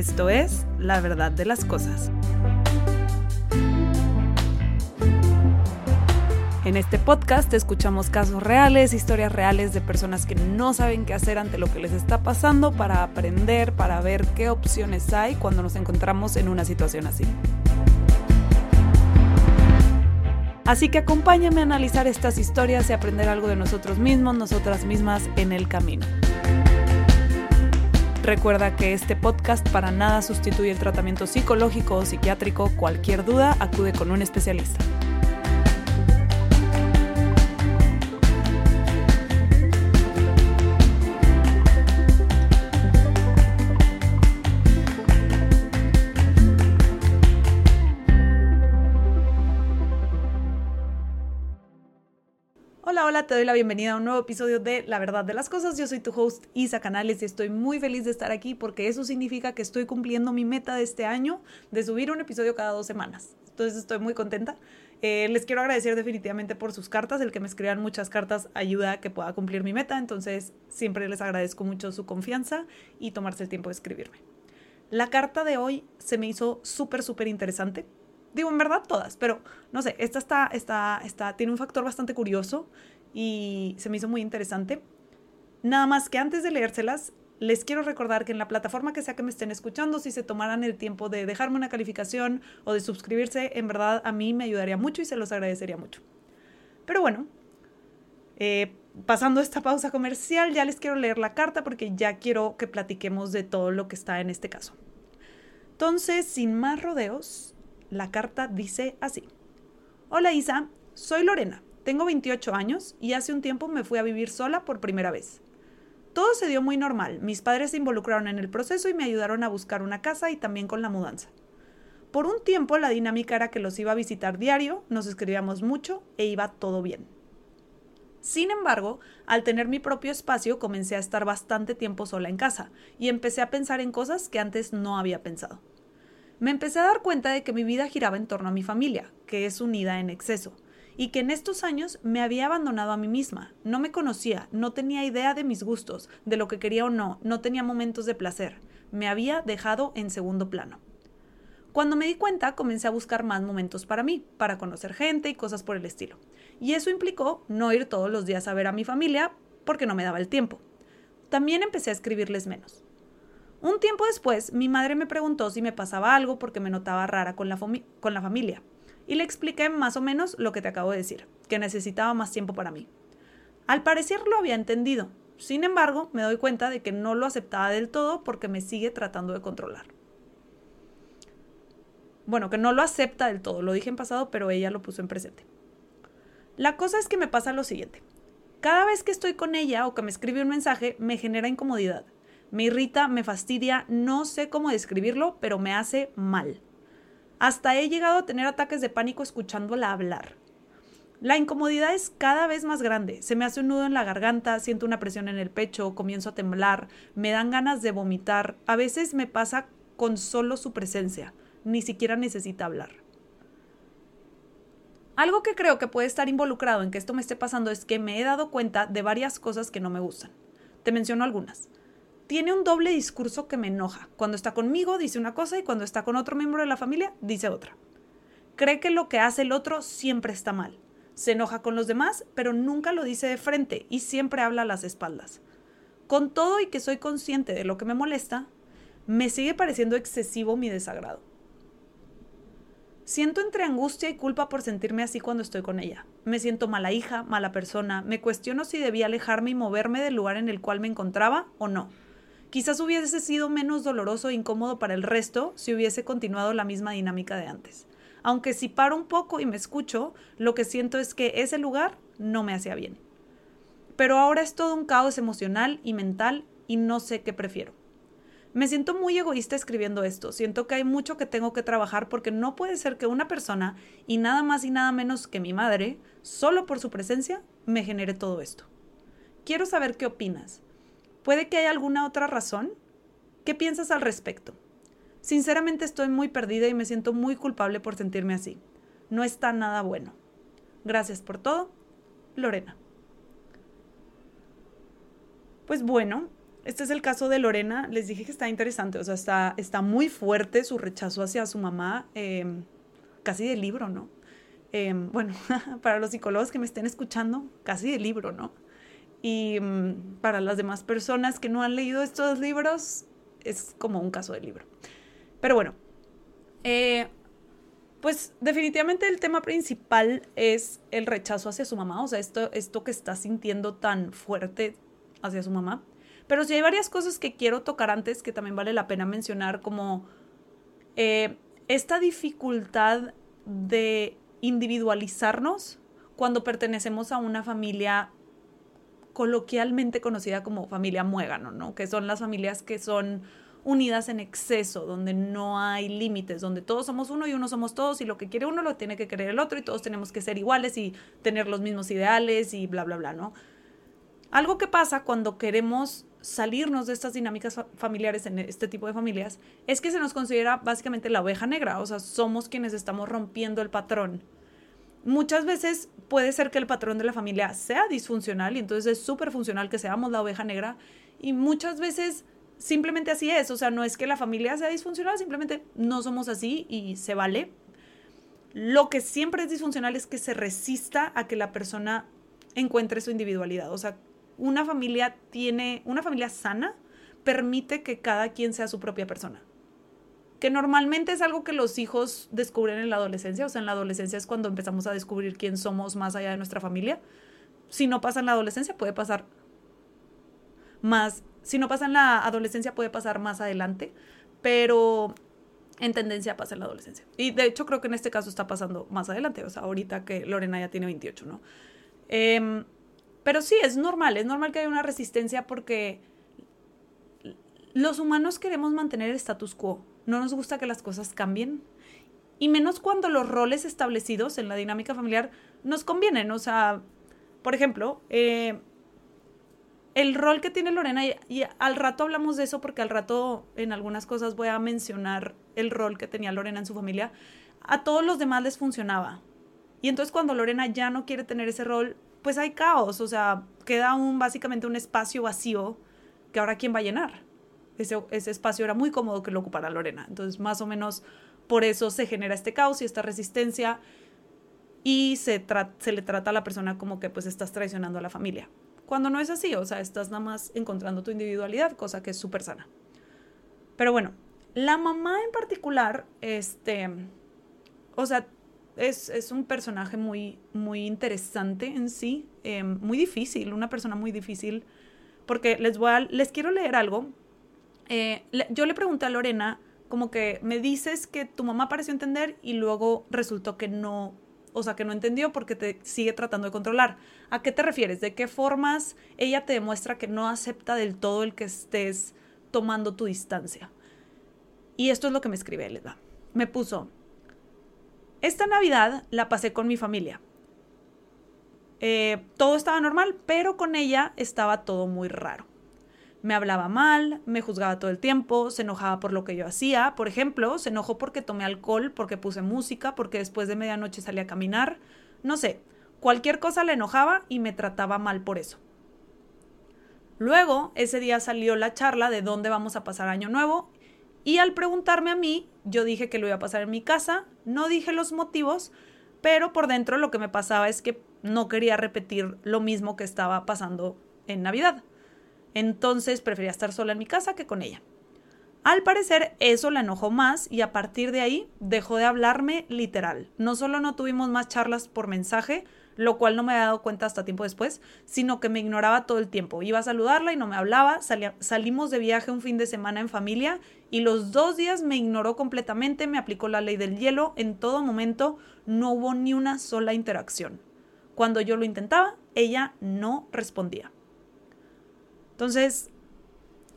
Esto es La verdad de las cosas. En este podcast escuchamos casos reales, historias reales de personas que no saben qué hacer ante lo que les está pasando para aprender, para ver qué opciones hay cuando nos encontramos en una situación así. Así que acompáñame a analizar estas historias y aprender algo de nosotros mismos, nosotras mismas en el camino. Recuerda que este podcast para nada sustituye el tratamiento psicológico o psiquiátrico. Cualquier duda, acude con un especialista. Te doy la bienvenida a un nuevo episodio de La Verdad de las Cosas. Yo soy tu host Isa Canales y estoy muy feliz de estar aquí porque eso significa que estoy cumpliendo mi meta de este año de subir un episodio cada dos semanas. Entonces estoy muy contenta. Eh, les quiero agradecer definitivamente por sus cartas. El que me escriban muchas cartas ayuda a que pueda cumplir mi meta. Entonces siempre les agradezco mucho su confianza y tomarse el tiempo de escribirme. La carta de hoy se me hizo súper, súper interesante Digo, en verdad todas, pero no sé, esta está, está, está, tiene un factor bastante curioso y se me hizo muy interesante. Nada más que antes de leérselas, les quiero recordar que en la plataforma que sea que me estén escuchando, si se tomaran el tiempo de dejarme una calificación o de suscribirse, en verdad a mí me ayudaría mucho y se los agradecería mucho. Pero bueno, eh, pasando esta pausa comercial, ya les quiero leer la carta porque ya quiero que platiquemos de todo lo que está en este caso. Entonces, sin más rodeos, la carta dice así. Hola Isa, soy Lorena, tengo 28 años y hace un tiempo me fui a vivir sola por primera vez. Todo se dio muy normal, mis padres se involucraron en el proceso y me ayudaron a buscar una casa y también con la mudanza. Por un tiempo la dinámica era que los iba a visitar diario, nos escribíamos mucho e iba todo bien. Sin embargo, al tener mi propio espacio comencé a estar bastante tiempo sola en casa y empecé a pensar en cosas que antes no había pensado me empecé a dar cuenta de que mi vida giraba en torno a mi familia, que es unida en exceso, y que en estos años me había abandonado a mí misma. No me conocía, no tenía idea de mis gustos, de lo que quería o no, no tenía momentos de placer. Me había dejado en segundo plano. Cuando me di cuenta, comencé a buscar más momentos para mí, para conocer gente y cosas por el estilo. Y eso implicó no ir todos los días a ver a mi familia porque no me daba el tiempo. También empecé a escribirles menos. Un tiempo después, mi madre me preguntó si me pasaba algo porque me notaba rara con la, con la familia. Y le expliqué más o menos lo que te acabo de decir, que necesitaba más tiempo para mí. Al parecer lo había entendido. Sin embargo, me doy cuenta de que no lo aceptaba del todo porque me sigue tratando de controlar. Bueno, que no lo acepta del todo, lo dije en pasado, pero ella lo puso en presente. La cosa es que me pasa lo siguiente. Cada vez que estoy con ella o que me escribe un mensaje, me genera incomodidad me irrita, me fastidia, no sé cómo describirlo, pero me hace mal. Hasta he llegado a tener ataques de pánico escuchándola hablar. La incomodidad es cada vez más grande. Se me hace un nudo en la garganta, siento una presión en el pecho, comienzo a temblar, me dan ganas de vomitar. A veces me pasa con solo su presencia. Ni siquiera necesita hablar. Algo que creo que puede estar involucrado en que esto me esté pasando es que me he dado cuenta de varias cosas que no me gustan. Te menciono algunas tiene un doble discurso que me enoja. Cuando está conmigo dice una cosa y cuando está con otro miembro de la familia dice otra. Cree que lo que hace el otro siempre está mal. Se enoja con los demás, pero nunca lo dice de frente y siempre habla a las espaldas. Con todo y que soy consciente de lo que me molesta, me sigue pareciendo excesivo mi desagrado. Siento entre angustia y culpa por sentirme así cuando estoy con ella. Me siento mala hija, mala persona, me cuestiono si debía alejarme y moverme del lugar en el cual me encontraba o no. Quizás hubiese sido menos doloroso e incómodo para el resto si hubiese continuado la misma dinámica de antes. Aunque si paro un poco y me escucho, lo que siento es que ese lugar no me hacía bien. Pero ahora es todo un caos emocional y mental y no sé qué prefiero. Me siento muy egoísta escribiendo esto. Siento que hay mucho que tengo que trabajar porque no puede ser que una persona, y nada más y nada menos que mi madre, solo por su presencia, me genere todo esto. Quiero saber qué opinas. ¿Puede que haya alguna otra razón? ¿Qué piensas al respecto? Sinceramente estoy muy perdida y me siento muy culpable por sentirme así. No está nada bueno. Gracias por todo. Lorena. Pues bueno, este es el caso de Lorena. Les dije que está interesante, o sea, está, está muy fuerte su rechazo hacia su mamá, em, casi de libro, ¿no? Em, bueno, para los psicólogos que me estén escuchando, casi de libro, ¿no? Y mm, para las demás personas que no han leído estos libros, es como un caso de libro. Pero bueno, eh, pues definitivamente el tema principal es el rechazo hacia su mamá, o sea, esto, esto que está sintiendo tan fuerte hacia su mamá. Pero sí hay varias cosas que quiero tocar antes que también vale la pena mencionar, como eh, esta dificultad de individualizarnos cuando pertenecemos a una familia coloquialmente conocida como familia muégano, ¿no? Que son las familias que son unidas en exceso, donde no hay límites, donde todos somos uno y uno somos todos y lo que quiere uno lo tiene que querer el otro y todos tenemos que ser iguales y tener los mismos ideales y bla, bla, bla, ¿no? Algo que pasa cuando queremos salirnos de estas dinámicas familiares en este tipo de familias es que se nos considera básicamente la oveja negra, o sea, somos quienes estamos rompiendo el patrón. Muchas veces puede ser que el patrón de la familia sea disfuncional y entonces es súper funcional que seamos la oveja negra y muchas veces simplemente así es, o sea, no es que la familia sea disfuncional, simplemente no somos así y se vale. Lo que siempre es disfuncional es que se resista a que la persona encuentre su individualidad, o sea, una familia tiene, una familia sana permite que cada quien sea su propia persona. Que normalmente es algo que los hijos descubren en la adolescencia, o sea, en la adolescencia es cuando empezamos a descubrir quién somos más allá de nuestra familia. Si no pasa en la adolescencia, puede pasar más, si no pasa en la adolescencia, puede pasar más adelante, pero en tendencia pasa en la adolescencia. Y de hecho creo que en este caso está pasando más adelante, o sea, ahorita que Lorena ya tiene 28, ¿no? Eh, pero sí, es normal, es normal que haya una resistencia porque los humanos queremos mantener el status quo. No nos gusta que las cosas cambien. Y menos cuando los roles establecidos en la dinámica familiar nos convienen. O sea, por ejemplo, eh, el rol que tiene Lorena, y, y, al rato hablamos de eso porque al rato en algunas cosas voy a mencionar el rol que tenía Lorena en su familia, a todos los demás les funcionaba. Y entonces cuando Lorena ya no quiere tener ese rol, pues hay caos, o sea, queda un, básicamente un espacio vacío que ahora quién va a llenar. Ese, ese espacio era muy cómodo que lo ocupara Lorena. Entonces, más o menos por eso se genera este caos y esta resistencia y se, se le trata a la persona como que pues estás traicionando a la familia. Cuando no es así, o sea, estás nada más encontrando tu individualidad, cosa que es súper sana. Pero bueno, la mamá en particular, este, o sea, es, un personaje muy, muy interesante en sí, em, muy difícil, una persona muy difícil, porque les voy a, les quiero leer algo. Eh, yo le pregunté a Lorena, como que me dices que tu mamá pareció entender y luego resultó que no, o sea, que no entendió porque te sigue tratando de controlar. ¿A qué te refieres? ¿De qué formas ella te demuestra que no acepta del todo el que estés tomando tu distancia? Y esto es lo que me escribe Elena. Me puso, esta Navidad la pasé con mi familia. Eh, todo estaba normal, pero con ella estaba todo muy raro. Me hablaba mal, me juzgaba todo el tiempo, se enojaba por lo que yo hacía. Por ejemplo, se enojó porque tomé alcohol, porque puse música, porque después de medianoche salí a caminar. No sé, cualquier cosa le enojaba y me trataba mal por eso. Luego, ese día salió la charla de dónde vamos a pasar año nuevo y al preguntarme a mí, yo dije que lo iba a pasar en mi casa, no dije los motivos, pero por dentro lo que me pasaba es que no quería repetir lo mismo que estaba pasando en Navidad. Entonces prefería estar sola en mi casa que con ella. Al parecer eso la enojó más y a partir de ahí dejó de hablarme literal. No solo no tuvimos más charlas por mensaje, lo cual no me había dado cuenta hasta tiempo después, sino que me ignoraba todo el tiempo. Iba a saludarla y no me hablaba, salimos de viaje un fin de semana en familia y los dos días me ignoró completamente, me aplicó la ley del hielo, en todo momento no hubo ni una sola interacción. Cuando yo lo intentaba, ella no respondía. Entonces,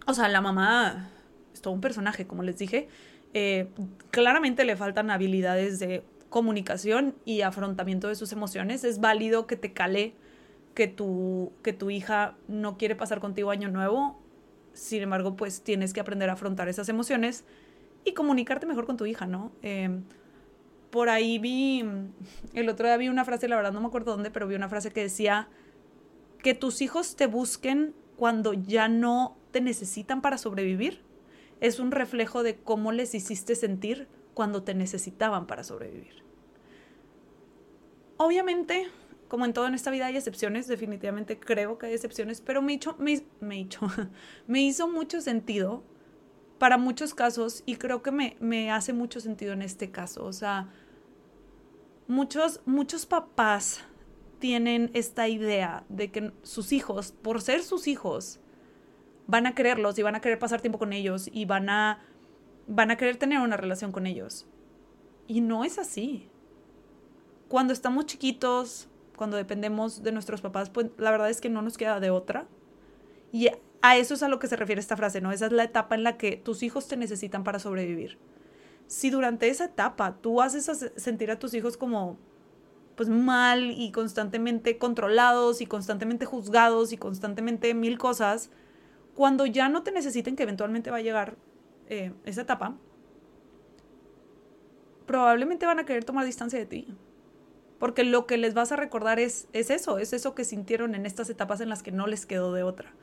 o sea, la mamá es todo un personaje, como les dije. Eh, claramente le faltan habilidades de comunicación y afrontamiento de sus emociones. Es válido que te cale que tu, que tu hija no quiere pasar contigo año nuevo. Sin embargo, pues tienes que aprender a afrontar esas emociones y comunicarte mejor con tu hija, ¿no? Em, por ahí vi, el otro día vi una frase, la verdad no me acuerdo dónde, pero vi una frase que decía que tus hijos te busquen cuando ya no te necesitan para sobrevivir es un reflejo de cómo les hiciste sentir cuando te necesitaban para sobrevivir. Obviamente, como en todo en esta vida hay excepciones, definitivamente creo que hay excepciones, pero me, hizo, me, me, me hizo mucho sentido para muchos casos y creo que me, me hace mucho sentido en este caso. O sea, muchos, muchos papás tienen esta idea de que sus hijos, por ser sus hijos, van a quererlos y van a querer pasar tiempo con ellos y van a, van a querer tener una relación con ellos. Y no es así. Cuando estamos chiquitos, cuando dependemos de nuestros papás, pues la verdad es que no nos queda de otra. Y a eso es a lo que se refiere esta frase, ¿no? Esa es la etapa en la que tus hijos te necesitan para sobrevivir. Si durante esa etapa tú haces sentir a tus hijos como pues mal y constantemente controlados y constantemente juzgados y constantemente mil cosas, cuando ya no te necesiten, que eventualmente va a llegar eh, esa etapa, probablemente van a querer tomar distancia de ti. Porque lo que les vas a recordar es, es eso, es eso que sintieron en estas etapas en las que no les quedó de otra.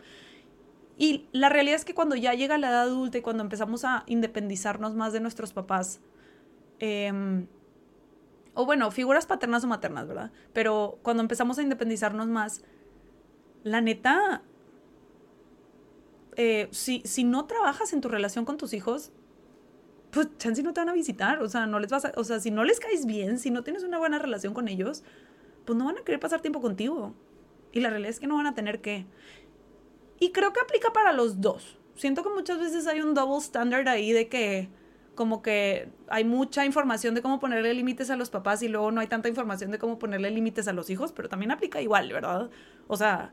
Y la realidad es que cuando ya llega la edad adulta y cuando empezamos a independizarnos más de nuestros papás, em, o bueno, figuras paternas o maternas, ¿verdad? Pero cuando empezamos a independizarnos más, la neta, eh, si, si no trabajas en tu relación con tus hijos, pues chance no te van a visitar, o sea, no les vas a, o sea, si no les caes bien, si no tienes una buena relación con ellos, pues no van a querer pasar tiempo contigo. Y la realidad es que no van a tener que. Y creo que aplica para los dos. Siento que muchas veces hay un double standard ahí de que como que hay mucha información de cómo ponerle límites a los papás y luego no hay tanta información de cómo ponerle límites a los hijos, pero también aplica igual, ¿verdad? O sea,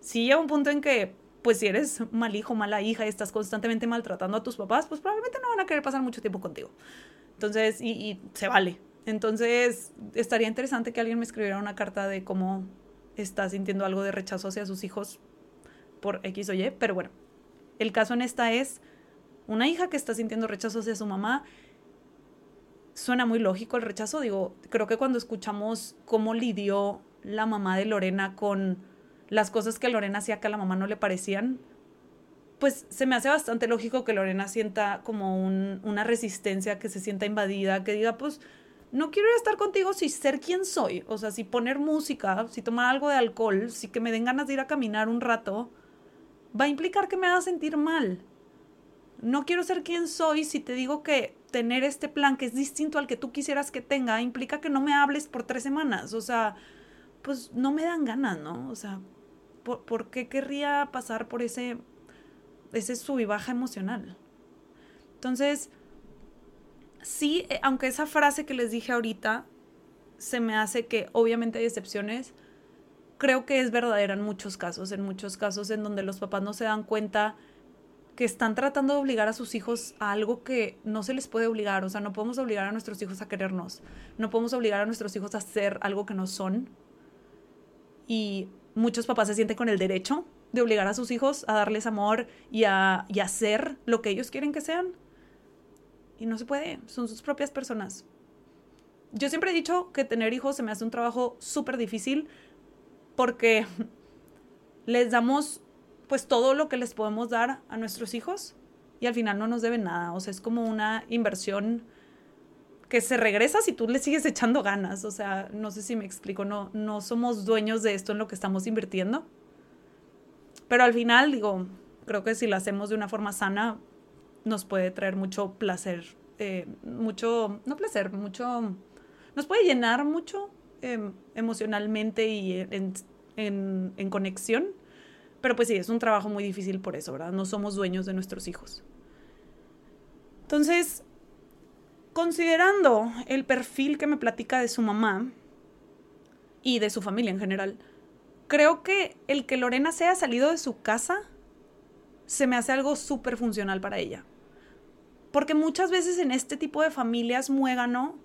sí llega un punto en que pues si eres mal hijo, mala hija y estás constantemente maltratando a tus papás, pues probablemente no van a querer pasar mucho tiempo contigo. Entonces, y, y se vale. Entonces, estaría interesante que alguien me escribiera una carta de cómo está sintiendo algo de rechazo hacia sus hijos por X o Y, pero bueno, el caso en esta es una hija que está sintiendo rechazo hacia su mamá. Suena muy lógico el rechazo, digo, creo que cuando escuchamos cómo lidió la mamá de Lorena con las cosas que Lorena hacía que a la mamá no le parecían, pues se me hace bastante lógico que Lorena sienta como una resistencia, que se sienta invadida, que diga, pues no quiero estar contigo si ser quien soy, o sea, si poner música, si tomar algo de alcohol, si que me den ganas de ir a caminar un rato, va a implicar que me haga sentir mal. No quiero ser quien soy si te digo que tener este plan que es distinto al que tú quisieras que tenga implica que no me hables por tres semanas, o sea, pues no me dan ganas, ¿no? O sea, ¿por, qué querría pasar por ese, ese sub y baja emocional? Entonces, sí, eh, aunque esa frase que les dije ahorita se me hace que obviamente hay excepciones, creo que es verdadera en muchos casos, en muchos casos en donde los papás no se dan cuenta que están tratando de obligar a sus hijos a algo que no se les puede obligar, o sea, no podemos obligar a nuestros hijos a querernos, no podemos obligar a nuestros hijos a hacer algo que no son. Y muchos papás se sienten con el derecho de obligar a sus hijos a darles amor y a, y hacer lo que ellos quieren que sean. Y no se puede, son sus propias personas. Yo siempre he dicho que tener hijos se me hace un trabajo súper difícil porque les damos pues todo lo que les podemos dar a nuestros hijos y al final no nos deben nada. O sea, es como una inversión que se regresa si tú le sigues echando ganas. O sea, no sé si me explico, no, no somos dueños de esto en lo que estamos invirtiendo. Pero al final, digo, creo que si lo hacemos de una forma sana, nos puede traer mucho placer, eh, mucho, no placer, mucho, nos puede llenar mucho em, emocionalmente y en, en conexión. Pero pues sí, es un trabajo muy difícil por eso, ¿verdad? No somos dueños de nuestros hijos. Entonces, Considerando el perfil que me platica de su mamá y de su familia en general, creo que el que Lorena sea salido de su casa se me hace algo súper funcional para ella. Porque muchas veces en este tipo de familias muégano,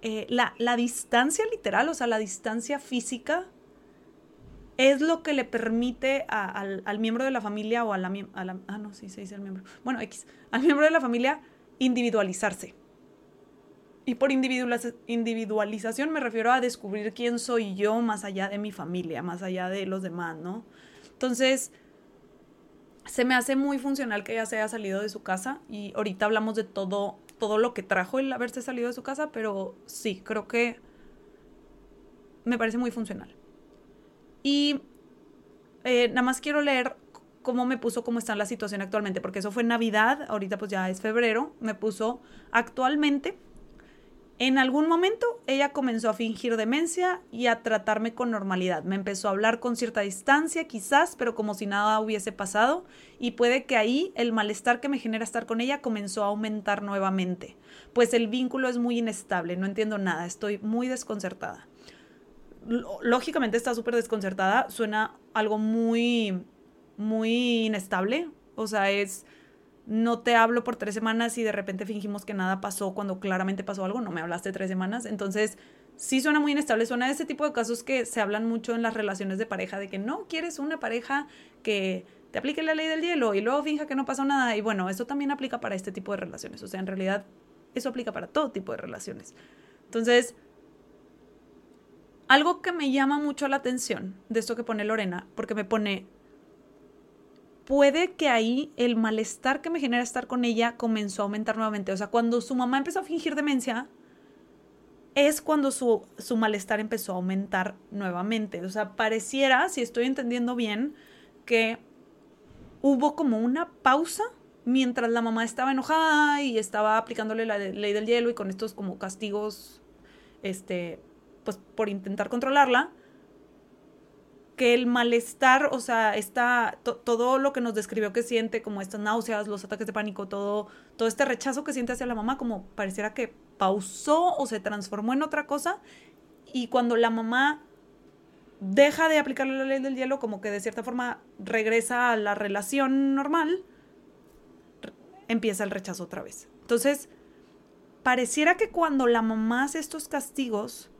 eh, la, distancia literal, o sea, la distancia física, es lo que le permite al, miembro de la familia o a a la, Ah, no, sí se dice el miembro. Bueno, X. Al miembro de la familia individualizarse. Y por individualización me refiero a descubrir quién soy yo más allá de mi familia, más allá de los demás, ¿no? Entonces, se me hace muy funcional que ella se haya salido de su casa y ahorita hablamos de todo, todo lo que trajo el haberse salido de su casa, pero sí, creo que me parece muy funcional. Y eh, nada más quiero leer cómo me puso cómo está la situación actualmente, porque eso fue Navidad, ahorita pues ya es febrero, me puso actualmente en algún momento ella comenzó a fingir demencia y a tratarme con normalidad. Me empezó a hablar con cierta distancia, quizás, pero como si nada hubiese pasado, y puede que ahí el malestar que me genera estar con ella comenzó a aumentar nuevamente, pues el vínculo es muy inestable, no entiendo nada, estoy muy desconcertada. Lógicamente está súper desconcertada, suena algo muy, muy inestable, o sea, es no te hablo por tres semanas y de repente fingimos que nada pasó cuando claramente pasó algo, no me hablaste tres semanas. Entonces, sí suena muy inestable, suena ese tipo de casos que se hablan mucho en las relaciones de pareja, de que no quieres una pareja que te aplique la ley del hielo y luego finja que no pasó nada. Y bueno, eso también aplica para este tipo de relaciones. O sea, en realidad, eso aplica para todo tipo de relaciones. Entonces, algo que me llama mucho la atención de esto que pone Lorena, porque me pone, puede que ahí el malestar que me genera estar con ella comenzó a aumentar nuevamente. O sea, cuando su mamá empezó a fingir demencia, es cuando su, su, malestar empezó a aumentar nuevamente. O sea, pareciera, si estoy entendiendo bien, que hubo como una pausa mientras la mamá estaba enojada y estaba aplicándole la ley del hielo y con estos como castigos, este, pues por intentar controlarla que el malestar, o sea, está todo lo que nos describió que siente, como estas náuseas, los ataques de pánico, todo, todo este rechazo que siente hacia la mamá, como pareciera que pausó o se transformó en otra cosa. Y cuando la mamá deja de aplicarle la ley del hielo, como que de cierta forma regresa a la relación normal, empieza el rechazo otra vez. Entonces, pareciera que cuando la mamá hace estos castigos,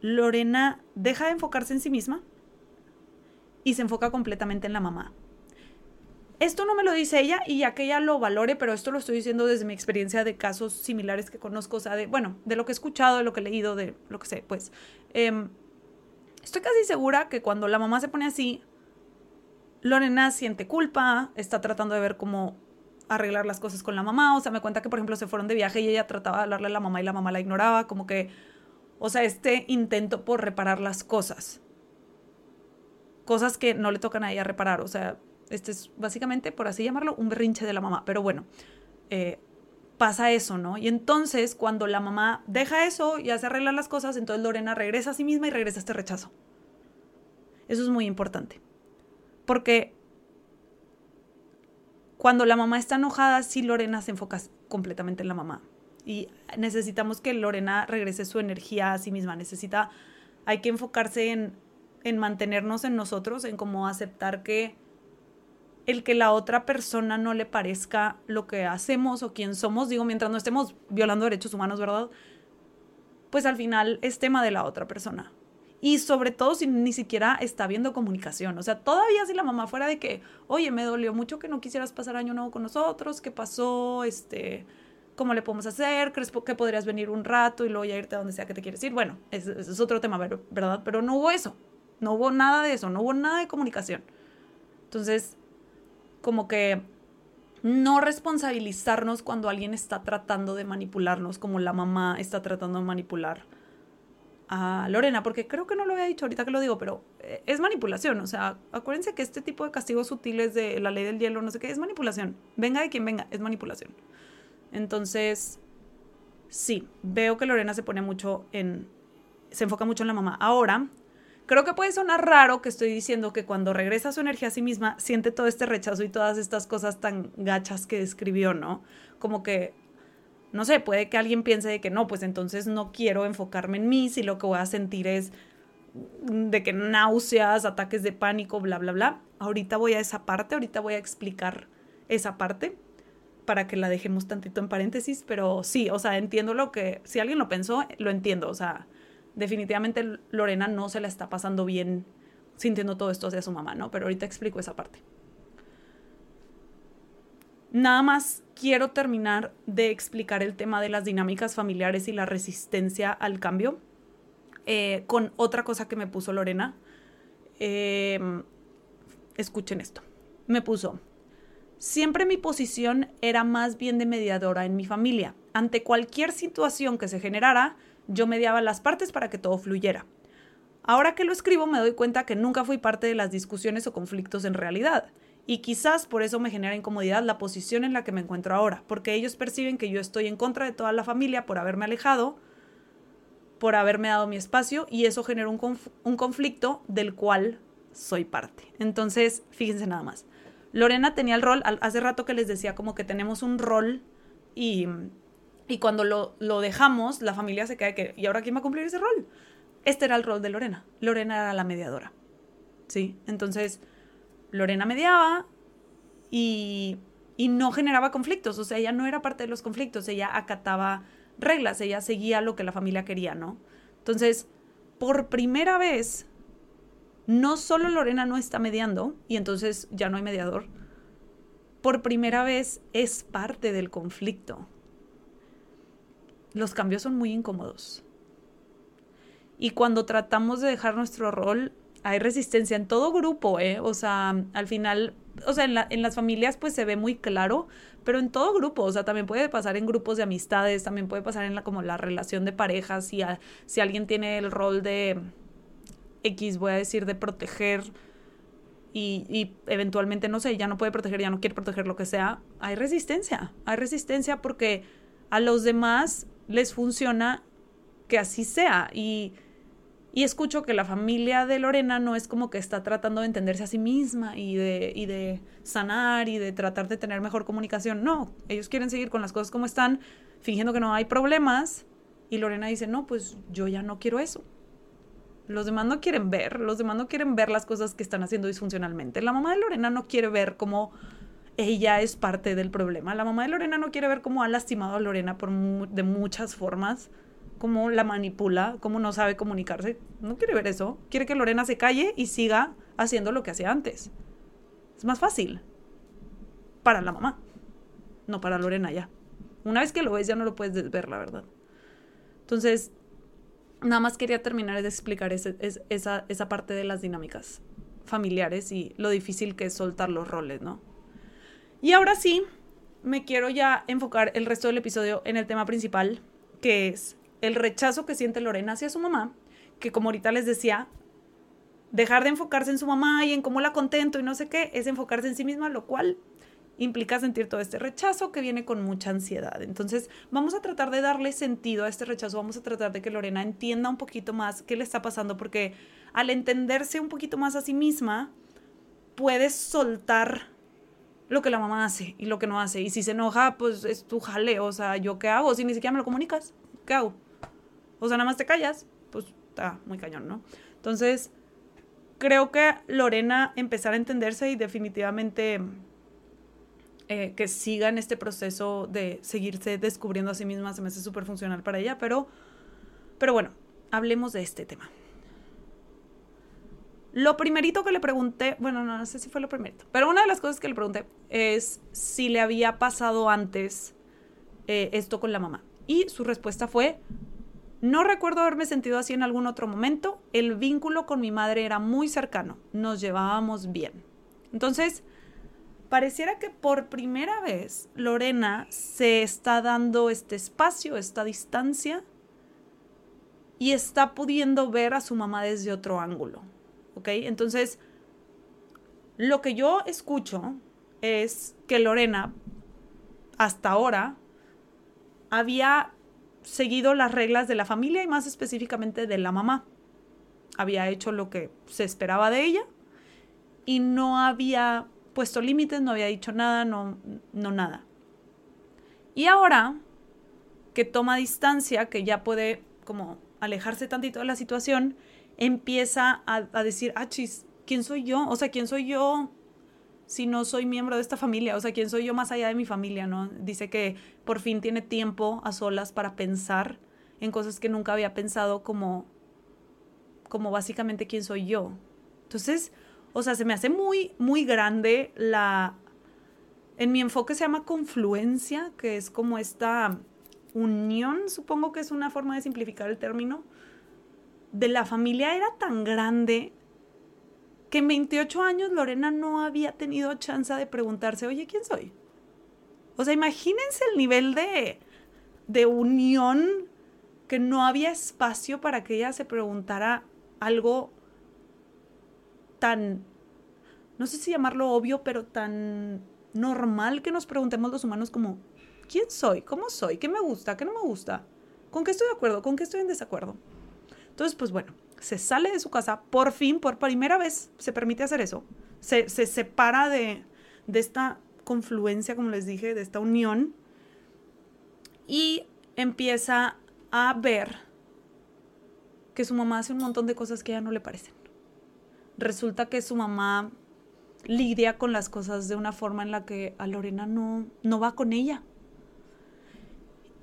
Lorena deja de enfocarse en sí misma y se enfoca completamente en la mamá. Esto no me lo dice ella y ya que ella lo valore, pero esto lo estoy diciendo desde mi experiencia de casos similares que conozco, o sea, de, bueno, de lo que he escuchado, de lo que he leído, de lo que sé, pues. Em, estoy casi segura que cuando la mamá se pone así, Lorena siente culpa, está tratando de ver cómo arreglar las cosas con la mamá, o sea, me cuenta que, por ejemplo, se fueron de viaje y ella trataba de hablarle a la mamá y la mamá la ignoraba, como que, o sea, este intento por reparar las cosas cosas que no le tocan a ella reparar. O sea, este es básicamente, por así llamarlo, un berrinche de la mamá. Pero bueno, eh, pasa eso, ¿no? Y entonces, cuando la mamá deja eso y hace arreglar las cosas, entonces Lorena regresa a sí misma y regresa a este rechazo. Eso es muy importante. Porque cuando la mamá está enojada, sí Lorena se enfoca completamente en la mamá. Y necesitamos que Lorena regrese su energía a sí misma. Necesita, hay que enfocarse en en mantenernos en nosotros, en cómo aceptar que el que la otra persona no le parezca lo que hacemos o quién somos, digo, mientras no estemos violando derechos humanos, ¿verdad? Pues al final es tema de la otra persona. Y sobre todo si ni siquiera está habiendo comunicación. O sea, todavía si la mamá fuera de que, oye, me dolió mucho que no quisieras pasar año nuevo con nosotros, ¿qué pasó? Este, ¿cómo le podemos hacer? ¿Crees que podrías venir un rato y luego ya irte a donde sea que te quieres ir? Bueno, ese es otro tema, ¿verdad? Pero no hubo eso. No hubo nada de eso, no hubo nada de comunicación. Entonces, como que no responsabilizarnos cuando alguien está tratando de manipularnos, como la mamá está tratando de manipular a Lorena, porque creo que no lo había dicho ahorita que lo digo, pero eh, es manipulación. O sea, acuérdense que este tipo de castigos sutiles de la ley del hielo, no sé qué, es manipulación. Venga de quien venga, es manipulación. Entonces, sí, veo que Lorena se pone mucho en. se enfoca mucho en la mamá. Ahora, Creo que puede sonar raro que estoy diciendo que cuando regresa su energía a sí misma, siente todo este rechazo y todas estas cosas tan gachas que describió, ¿no? Como que, no sé, puede que alguien piense de que no, pues entonces no quiero enfocarme en mí si lo que voy a sentir es de que náuseas, ataques de pánico, bla, bla, bla. Ahorita voy a esa parte, ahorita voy a explicar esa parte para que la dejemos tantito en paréntesis, pero sí, o sea, entiendo lo que, si alguien lo pensó, lo entiendo, o sea, definitivamente Lorena no se la está pasando bien sintiendo todo esto hacia su mamá, ¿no? Pero ahorita explico esa parte. Nada más quiero terminar de explicar el tema de las dinámicas familiares y la resistencia al cambio eh, con otra cosa que me puso Lorena. Em, escuchen esto. Me puso, Siempre mi posición era más bien de mediadora en mi familia. Ante cualquier situación que se generara, yo mediaba las partes para que todo fluyera. Ahora que lo escribo me doy cuenta que nunca fui parte de las discusiones o conflictos en realidad. Y quizás por eso me genera incomodidad la posición en la que me encuentro ahora, porque ellos perciben que yo estoy en contra de toda la familia por haberme alejado, por haberme dado mi espacio, y eso genera un, conflicto del cual soy parte. Entonces, fíjense nada más. Lorena tenía el rol, hace rato que les decía como que tenemos un rol y, y cuando lo, lo, dejamos, la familia se queda que, ¿y ahora quién va a cumplir ese rol? Este era el rol de Lorena. Lorena era la mediadora. ¿Sí? Entonces, Lorena mediaba y, y no generaba conflictos, o sea, ella no era parte de los conflictos, ella acataba reglas, ella seguía lo que la familia quería, ¿no? Entonces, por primera vez, no solo Lorena no está mediando y entonces ya no hay mediador, por primera vez es parte del conflicto. Los cambios son muy incómodos. Y cuando tratamos de dejar nuestro rol, hay resistencia en todo grupo, ¿eh? O sea, al final, o sea, en, las familias pues se ve muy claro, pero en todo grupo, o sea, también puede pasar en grupos de amistades, también puede pasar en la, como la relación de parejas, si alguien tiene el rol de X, voy a decir, de proteger y, eventualmente, no sé, ya no puede proteger, ya no quiere proteger lo que sea, hay resistencia, hay resistencia porque a los demás les funciona que así sea y y escucho que la familia de Lorena no es como que está tratando de entenderse a sí misma y de, y de sanar y de tratar de tener mejor comunicación. No, ellos quieren seguir con las cosas como están, fingiendo que no hay problemas. Y Lorena dice, no, pues yo ya no quiero eso. Los demás no quieren ver, los demás no quieren ver las cosas que están haciendo disfuncionalmente. La mamá de Lorena no quiere ver cómo ella es parte del problema. La mamá de Lorena no quiere ver cómo ha lastimado a Lorena por de muchas formas cómo la manipula, cómo no sabe comunicarse. No quiere ver eso. Quiere que Lorena se calle y siga haciendo lo que hacía antes. Es más fácil. Para la mamá. No para Lorena ya. Una vez que lo ves ya no lo puedes ver, la verdad. Entonces, nada más quería terminar de explicar esa, esa parte de las dinámicas familiares y lo difícil que es soltar los roles, ¿no? Y ahora sí, me quiero ya enfocar el resto del episodio en el tema principal, que es el rechazo que siente Lorena hacia su mamá, que como ahorita les decía, dejar de enfocarse en su mamá y en cómo la contento y no sé qué, es enfocarse en sí misma, lo cual implica sentir todo este rechazo que viene con mucha ansiedad. Entonces, vamos a tratar de darle sentido a este rechazo, vamos a tratar de que Lorena entienda un poquito más qué le está pasando, porque al entenderse un poquito más a sí misma, puedes soltar lo que la mamá hace y lo que no hace. Y si se enoja, pues es tu jale, o sea, ¿yo qué hago? Si ni siquiera me lo comunicas, ¿qué hago? O sea, nada más te callas, pues está muy cañón, ¿no? Entonces, creo que Lorena empezar a entenderse y definitivamente eh, que siga en este proceso de seguirse descubriendo a sí misma se me hace súper funcional para ella, pero, pero bueno, hablemos de este tema. Lo primerito que le pregunté, bueno, no, sé si fue lo primerito, pero una de las cosas que le pregunté es si le había pasado antes eh, esto con la mamá. Y su respuesta fue, no recuerdo haberme sentido así en algún otro momento. El vínculo con mi madre era muy cercano. Nos llevábamos bien. Entonces, pareciera que por primera vez Lorena se está dando este espacio, esta distancia, y está pudiendo ver a su mamá desde otro ángulo. ¿Ok? Entonces, lo que yo escucho es que Lorena, hasta ahora, había seguido las reglas de la familia y más específicamente de la mamá. Había hecho lo que se esperaba de ella y no había puesto límites, no había dicho nada, no, no nada. Y ahora que toma distancia, que ya puede como alejarse tantito de la situación, empieza a, decir, ah, chis, ¿quién soy yo? O sea, ¿quién soy yo si no soy miembro de esta familia? O sea, ¿quién soy yo más allá de mi familia, no? Dice que por fin tiene tiempo a solas para pensar en cosas que nunca había pensado como, como básicamente quién soy yo. Entonces, o sea, se me hace muy, muy grande la... En mi enfoque se llama confluencia, que es como esta unión, supongo que es una forma de simplificar el término, de la familia era tan grande que en 28 años Lorena no había tenido chance de preguntarse, oye, ¿quién soy? O sea, imagínense el nivel de, de unión que no había espacio para que ella se preguntara algo tan, no sé si llamarlo obvio, pero tan normal que nos preguntemos los humanos como, ¿quién soy? ¿Cómo soy? ¿Qué me gusta? ¿Qué no me gusta? ¿Con qué estoy de acuerdo? ¿Con qué estoy en desacuerdo? Entonces, pues bueno, se sale de su casa, por fin, por primera vez, se permite hacer eso. Se, separa de, de esta confluencia, como les dije, de esta unión y empieza a ver que su mamá hace un montón de cosas que a ella no le parecen. Resulta que su mamá lidia con las cosas de una forma en la que a Lorena no, no va con ella.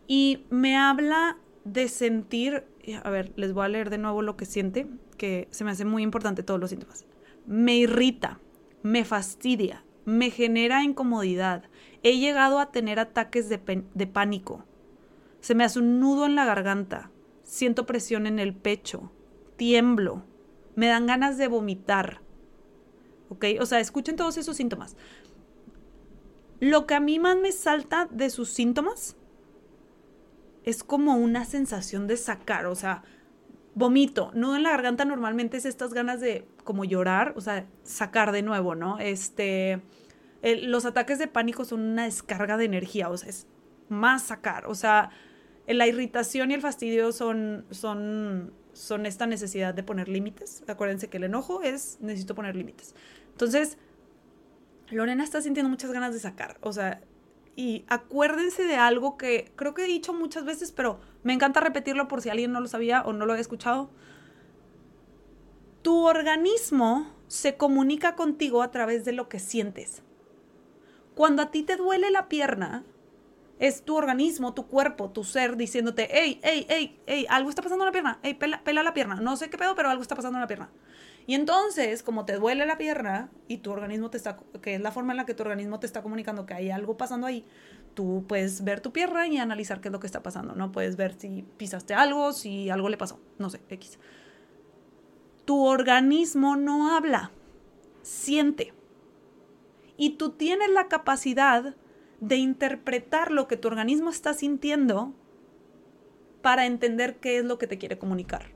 Y me habla de sentir, a ver, les voy a leer de nuevo lo que siente, que se me hace muy importante todos los síntomas. Me irrita, me fastidia, me genera incomodidad. He llegado a tener ataques de, de pánico. Se me hace un nudo en la garganta. Siento presión en el pecho. Tiemblo. Me dan ganas de vomitar. ¿Ok? O sea, escuchen todos esos síntomas. Lo que a mí más me salta de sus síntomas es como una sensación de sacar, o sea, vomito, nudo en la garganta normalmente es estas ganas de como llorar, o sea, sacar de nuevo, ¿no? Este, los ataques de pánico son una descarga de energía, o sea, es más sacar, o sea, la irritación y el fastidio son, son, son esta necesidad de poner límites. Acuérdense que el enojo es necesito poner límites. Entonces, Lorena está sintiendo muchas ganas de sacar, o sea, y acuérdense de algo que creo que he dicho muchas veces, pero me encanta repetirlo por si alguien no lo sabía o no lo había escuchado. Tu organismo se comunica contigo a través de lo que sientes. Cuando a ti te duele la pierna, es tu organismo, tu cuerpo, tu ser diciéndote, hey, hey, hey, hey, algo está pasando en la pierna, hey, pela, pela la pierna. No sé qué pedo, pero algo está pasando en la pierna. Y entonces, como te duele la pierna y tu organismo te está, que es la forma en la que tu organismo te está comunicando que hay algo pasando ahí, tú puedes ver tu pierna y analizar qué es lo que está pasando, ¿no? Puedes ver si pisaste algo, si algo le pasó, no sé, X. Tu organismo no habla, siente. Y tú tienes la capacidad de interpretar lo que tu organismo está sintiendo para entender qué es lo que te quiere comunicar.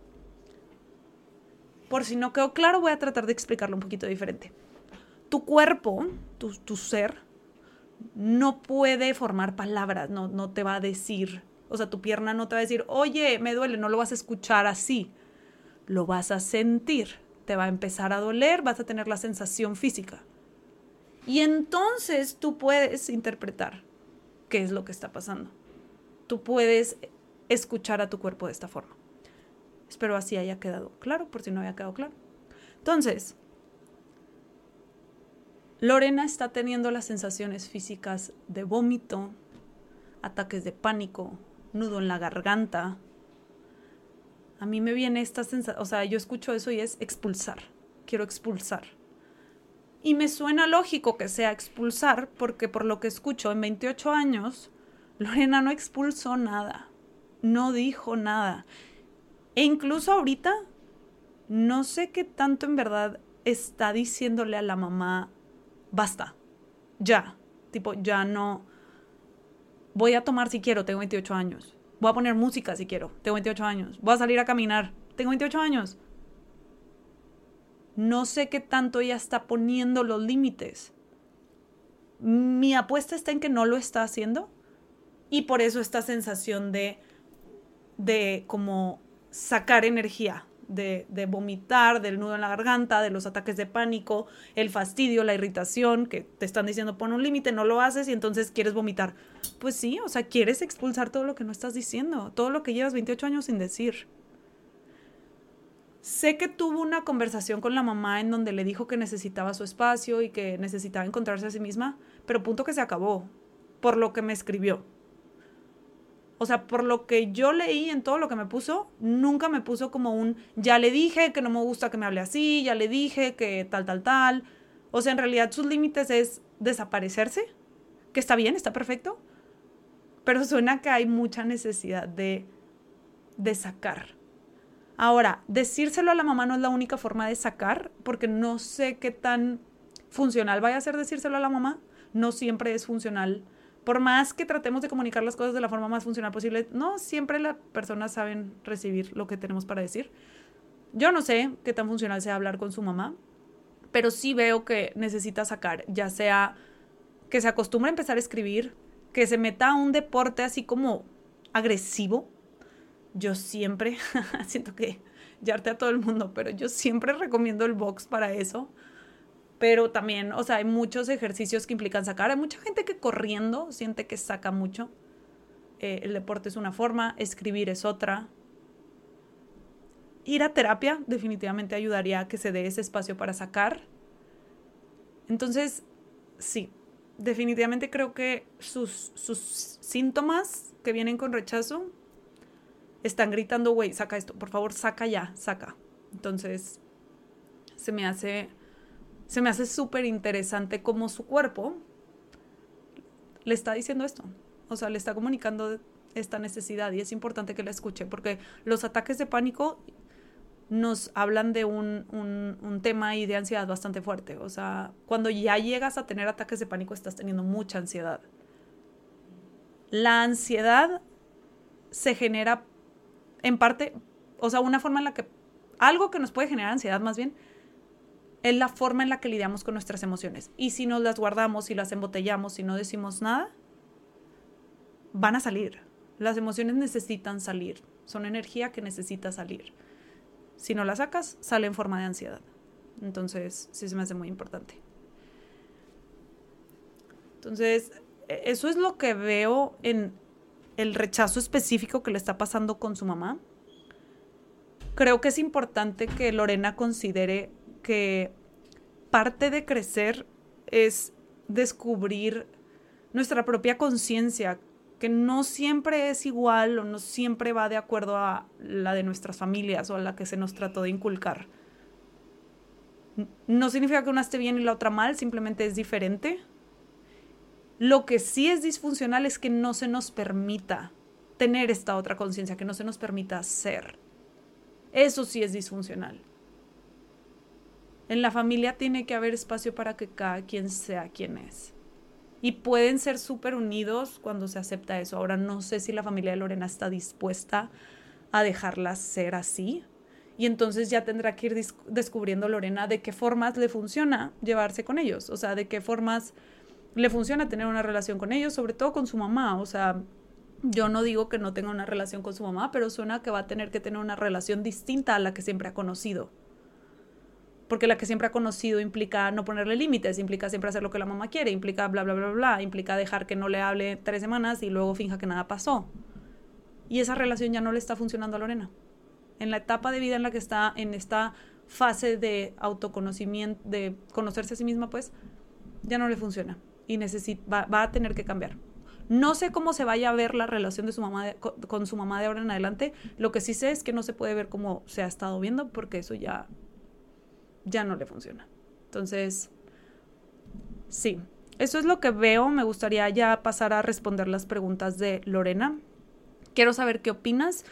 Por si no quedó claro, voy a tratar de explicarlo un poquito diferente. Tu cuerpo, tu, ser, no puede formar palabras, no, no te va a decir, o sea, tu pierna no te va a decir, oye, me duele, no lo vas a escuchar así, lo vas a sentir, te va a empezar a doler, vas a tener la sensación física. Y entonces tú puedes interpretar qué es lo que está pasando. Tú puedes escuchar a tu cuerpo de esta forma. Espero así haya quedado claro, por si no había quedado claro. Entonces, Lorena está teniendo las sensaciones físicas de vómito, ataques de pánico, nudo en la garganta. A mí me viene esta sensación, o sea, yo escucho eso y es expulsar. Quiero expulsar. Y me suena lógico que sea expulsar, porque por lo que escucho, en 28 años, Lorena no expulsó nada, no dijo nada. E incluso ahorita, no sé qué tanto en verdad está diciéndole a la mamá, basta, ya, tipo, ya no, voy a tomar si quiero, tengo 28 años, voy a poner música si quiero, tengo 28 años, voy a salir a caminar, tengo 28 años. No sé qué tanto ella está poniendo los límites. Mi apuesta está en que no lo está haciendo y por eso esta sensación de, de como sacar energía, de, de, vomitar, del nudo en la garganta, de los ataques de pánico, el fastidio, la irritación, que te están diciendo pon un límite, no lo haces y entonces quieres vomitar. Pues sí, o sea, quieres expulsar todo lo que no estás diciendo, todo lo que llevas 28 años sin decir. Sé que tuvo una conversación con la mamá en donde le dijo que necesitaba su espacio y que necesitaba encontrarse a sí misma, pero punto que se acabó, por lo que me escribió. O sea, por lo que yo leí en todo lo que me puso, nunca me puso como un, ya le dije que no me gusta que me hable así, ya le dije que tal, tal, tal. O sea, en realidad sus límites es desaparecerse, que está bien, está perfecto, pero suena que hay mucha necesidad de, de sacar. Ahora, decírselo a la mamá no es la única forma de sacar, porque no sé qué tan funcional vaya a ser decírselo a la mamá. No siempre es funcional. Por más que tratemos de comunicar las cosas de la forma más funcional posible, no siempre las personas saben recibir lo que tenemos para decir. Yo no sé qué tan funcional sea hablar con su mamá, pero sí veo que necesita sacar, ya sea que se acostumbre a empezar a escribir, que se meta a un deporte así como agresivo, yo siempre, siento que arte a todo el mundo, pero yo siempre recomiendo el box para eso. Pero también, o sea, hay muchos ejercicios que implican sacar. Hay mucha gente que corriendo siente que saca mucho. Eh, el deporte es una forma, escribir es otra. Ir a terapia definitivamente ayudaría a que se dé ese espacio para sacar. Entonces, sí, definitivamente creo que sus, sus síntomas que vienen con rechazo están gritando, güey, saca esto, por favor, saca ya, saca. Entonces, se me hace, se me hace súper interesante cómo su cuerpo le está diciendo esto. O sea, le está comunicando esta necesidad y es importante que la escuche porque los ataques de pánico nos hablan de un, un, un, tema y de ansiedad bastante fuerte. O sea, cuando ya llegas a tener ataques de pánico estás teniendo mucha ansiedad. La ansiedad se genera en parte, o sea, una forma en la que, algo que nos puede generar ansiedad más bien, es la forma en la que lidiamos con nuestras emociones. Y si nos las guardamos, y las embotellamos, y no decimos nada, van a salir. Las emociones necesitan salir. Son energía que necesita salir. Si no la sacas, sale en forma de ansiedad. Entonces, sí se me hace muy importante. Entonces, e, eso es lo que veo en el rechazo específico que le está pasando con su mamá, creo que es importante que Lorena considere que parte de crecer es descubrir nuestra propia conciencia, que no siempre es igual o no siempre va de acuerdo a la de nuestras familias o a la que se nos trató de inculcar. No significa que una esté bien y la otra mal, simplemente es diferente. Lo que sí es disfuncional es que no se nos permita tener esta otra conciencia, que no se nos permita ser. Eso sí es disfuncional. En la familia tiene que haber espacio para que cada quien sea quien es. Y pueden ser súper unidos cuando se acepta eso. Ahora no sé si la familia de Lorena está dispuesta a dejarla ser así. Y entonces ya tendrá que ir descubriendo Lorena de qué formas le funciona llevarse con ellos. O sea, de qué formas le funciona tener una relación con ellos, sobre todo con su mamá. O sea, yo no digo que no tenga una relación con su mamá, pero suena que va a tener que tener una relación distinta a la que siempre ha conocido. Porque la que siempre ha conocido implica no ponerle límites, implica siempre hacer lo que la mamá quiere, implica bla, bla, bla, bla, implica dejar que no le hable tres semanas y luego finja que nada pasó. Y esa relación ya no le está funcionando a Lorena. En la etapa de vida en la que está, en esta fase de autoconocimiento, de conocerse a sí misma, pues, ya no le funciona y va, va, a tener que cambiar. No sé cómo se vaya a ver la relación de su mamá con, su mamá de ahora en adelante. Lo que sí sé es que no se puede ver como se ha estado viendo porque eso ya, ya no le funciona. Entonces, sí, eso es lo que veo. Me gustaría ya pasar a responder las preguntas de Lorena. Quiero saber qué opinas.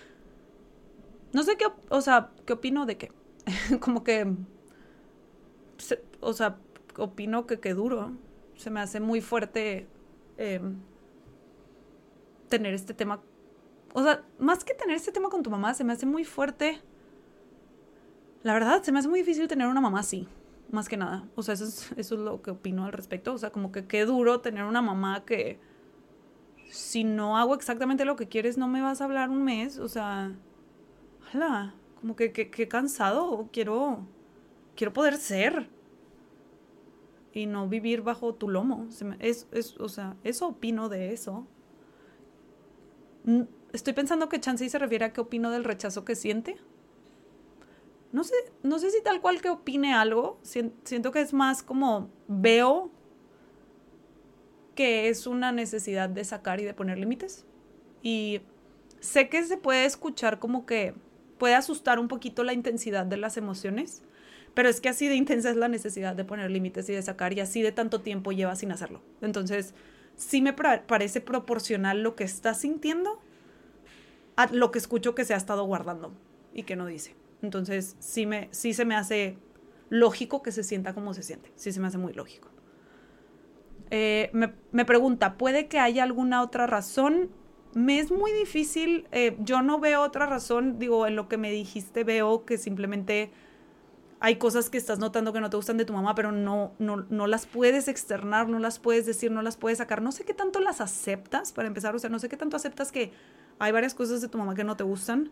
No sé qué, o sea, qué opino de qué. como que, o sea, opino que qué duro se me hace muy fuerte em, tener este tema. O sea, más que tener este tema con tu mamá, se me hace muy fuerte. La verdad, se me hace muy difícil tener una mamá así, más que nada. O sea, eso es, eso es lo que opino al respecto. O sea, como que qué duro tener una mamá que si no hago exactamente lo que quieres, no me vas a hablar un mes. O sea, hola, como que, que cansado. Quiero, quiero poder ser y no vivir bajo tu lomo. Es, es, o sea, eso opino de eso. Estoy pensando que Chansey se refiere a qué opino del rechazo que siente. No sé, no sé si tal cual que opine algo. Siento que es más como veo que es una necesidad de sacar y de poner límites. Y sé que se puede escuchar como que puede asustar un poquito la intensidad de las emociones pero es que así de intensa es la necesidad de poner límites y de sacar y así de tanto tiempo lleva sin hacerlo. Entonces, sí me parece proporcional lo que está sintiendo a lo que escucho que se ha estado guardando y que no dice. Entonces, sí, me, sí se me hace lógico que se sienta como se siente. Sí se me hace muy lógico. Eh, me, pregunta, ¿puede que haya alguna otra razón? Me es muy difícil, eh, yo no veo otra razón, digo, en lo que me dijiste veo que simplemente hay cosas que estás notando que no te gustan de tu mamá, pero no, no, no las puedes externar, no las puedes decir, no las puedes sacar. No sé qué tanto las aceptas, para empezar, o sea, no sé qué tanto aceptas que hay varias cosas de tu mamá que no te gustan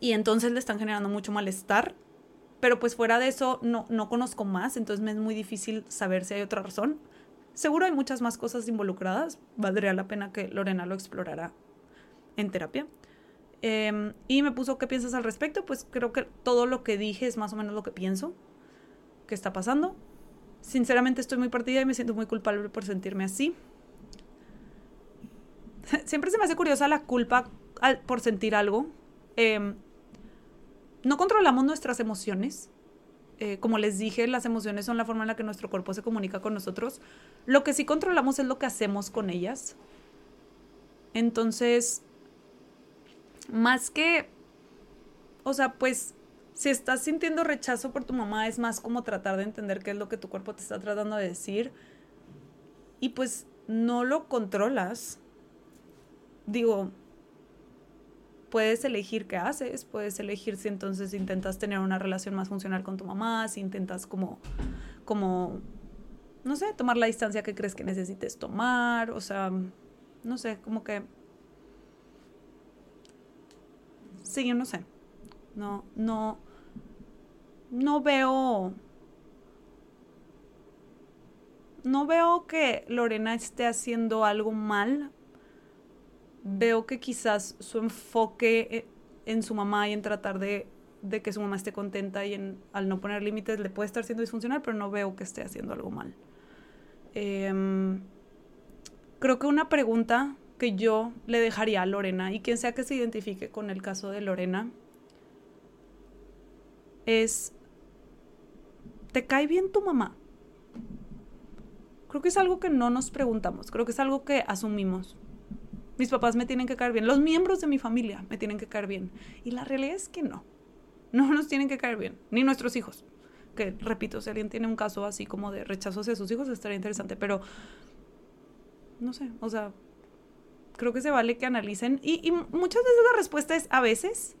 y entonces le están generando mucho malestar. Pero pues fuera de eso no, no conozco más, entonces me es muy difícil saber si hay otra razón. Seguro hay muchas más cosas involucradas, valdría la pena que Lorena lo explorara en terapia. Em, y me puso qué piensas al respecto, pues creo que todo lo que dije es más o menos lo que pienso que está pasando. Sinceramente estoy muy partida y me siento muy culpable por sentirme así. Siempre se me hace curiosa la culpa por sentir algo. Em, no controlamos nuestras emociones. Eh, como les dije, las emociones son la forma en la que nuestro cuerpo se comunica con nosotros. Lo que sí controlamos es lo que hacemos con ellas. Entonces, más que, o sea, pues, si estás sintiendo rechazo por tu mamá, es más como tratar de entender qué es lo que tu cuerpo te está tratando de decir. Y pues no lo controlas. Digo, puedes elegir qué haces, puedes elegir si entonces intentas tener una relación más funcional con tu mamá, si intentas como, como, no sé, tomar la distancia que crees que necesites tomar, o sea, no sé, como que... Sí, yo no sé. No, no, no veo... No veo que Lorena esté haciendo algo mal veo que quizás su enfoque eh, en su mamá y en tratar de, que su mamá esté contenta y en, al no poner límites le puede estar siendo disfuncional, pero no veo que esté haciendo algo mal. Em, creo que una pregunta que yo le dejaría a Lorena y quien sea que se identifique con el caso de Lorena es, ¿te cae bien tu mamá? Creo que es algo que no nos preguntamos, creo que es algo que asumimos. Mis papás me tienen que caer bien. Los miembros de mi familia me tienen que caer bien. Y la realidad es que no. No nos tienen que caer bien. Ni nuestros hijos. Que, repito, si alguien tiene un caso así como de rechazo hacia sus hijos, estaría interesante. Pero, no sé, o sea, creo que se vale que analicen. Y, muchas veces la respuesta es a veces.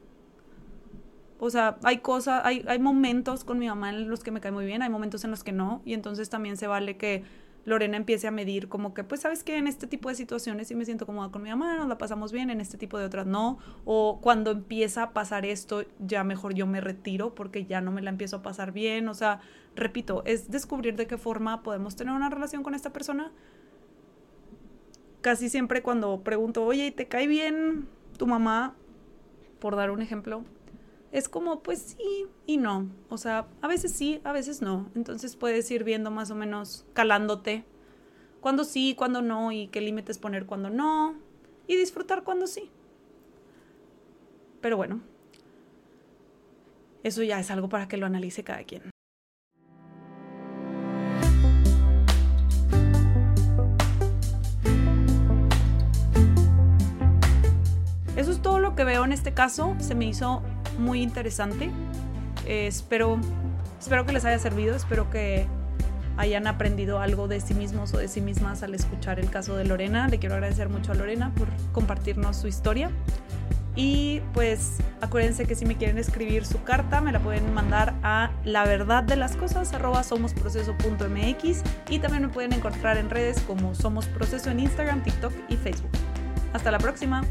O sea, hay cosas, hay, hay momentos con mi mamá en los que me cae muy bien, hay momentos en los que no. Y entonces también se vale que Lorena empiece a medir como que, pues, ¿sabes qué? En este tipo de situaciones sí me siento cómoda con mi mamá, nos la pasamos bien, en este tipo de otras no. O cuando empieza a pasar esto, ya mejor yo me retiro porque ya no me la empiezo a pasar bien. O sea, repito, es descubrir de qué forma podemos tener una relación con esta persona. Casi siempre cuando pregunto, oye, ¿te cae bien tu mamá? Por dar un ejemplo, es como, pues sí y no. O sea, a veces sí, a veces no. Entonces puedes ir viendo más o menos, calándote, cuando sí, cuando no, y qué límites poner cuando no, y disfrutar cuando sí. Pero bueno, eso ya es algo para que lo analice cada quien. En este caso. Se me hizo muy interesante. Eh, espero, espero que les haya servido, espero que hayan aprendido algo de sí mismos o de sí mismas al escuchar el caso de Lorena. Le quiero agradecer mucho a Lorena por compartirnos su historia. Y pues acuérdense que si me quieren escribir su carta, me la pueden mandar a la verdad de las cosas somosproceso.mx y también me pueden encontrar en redes como Somos Proceso en Instagram, TikTok y Facebook. Hasta la próxima.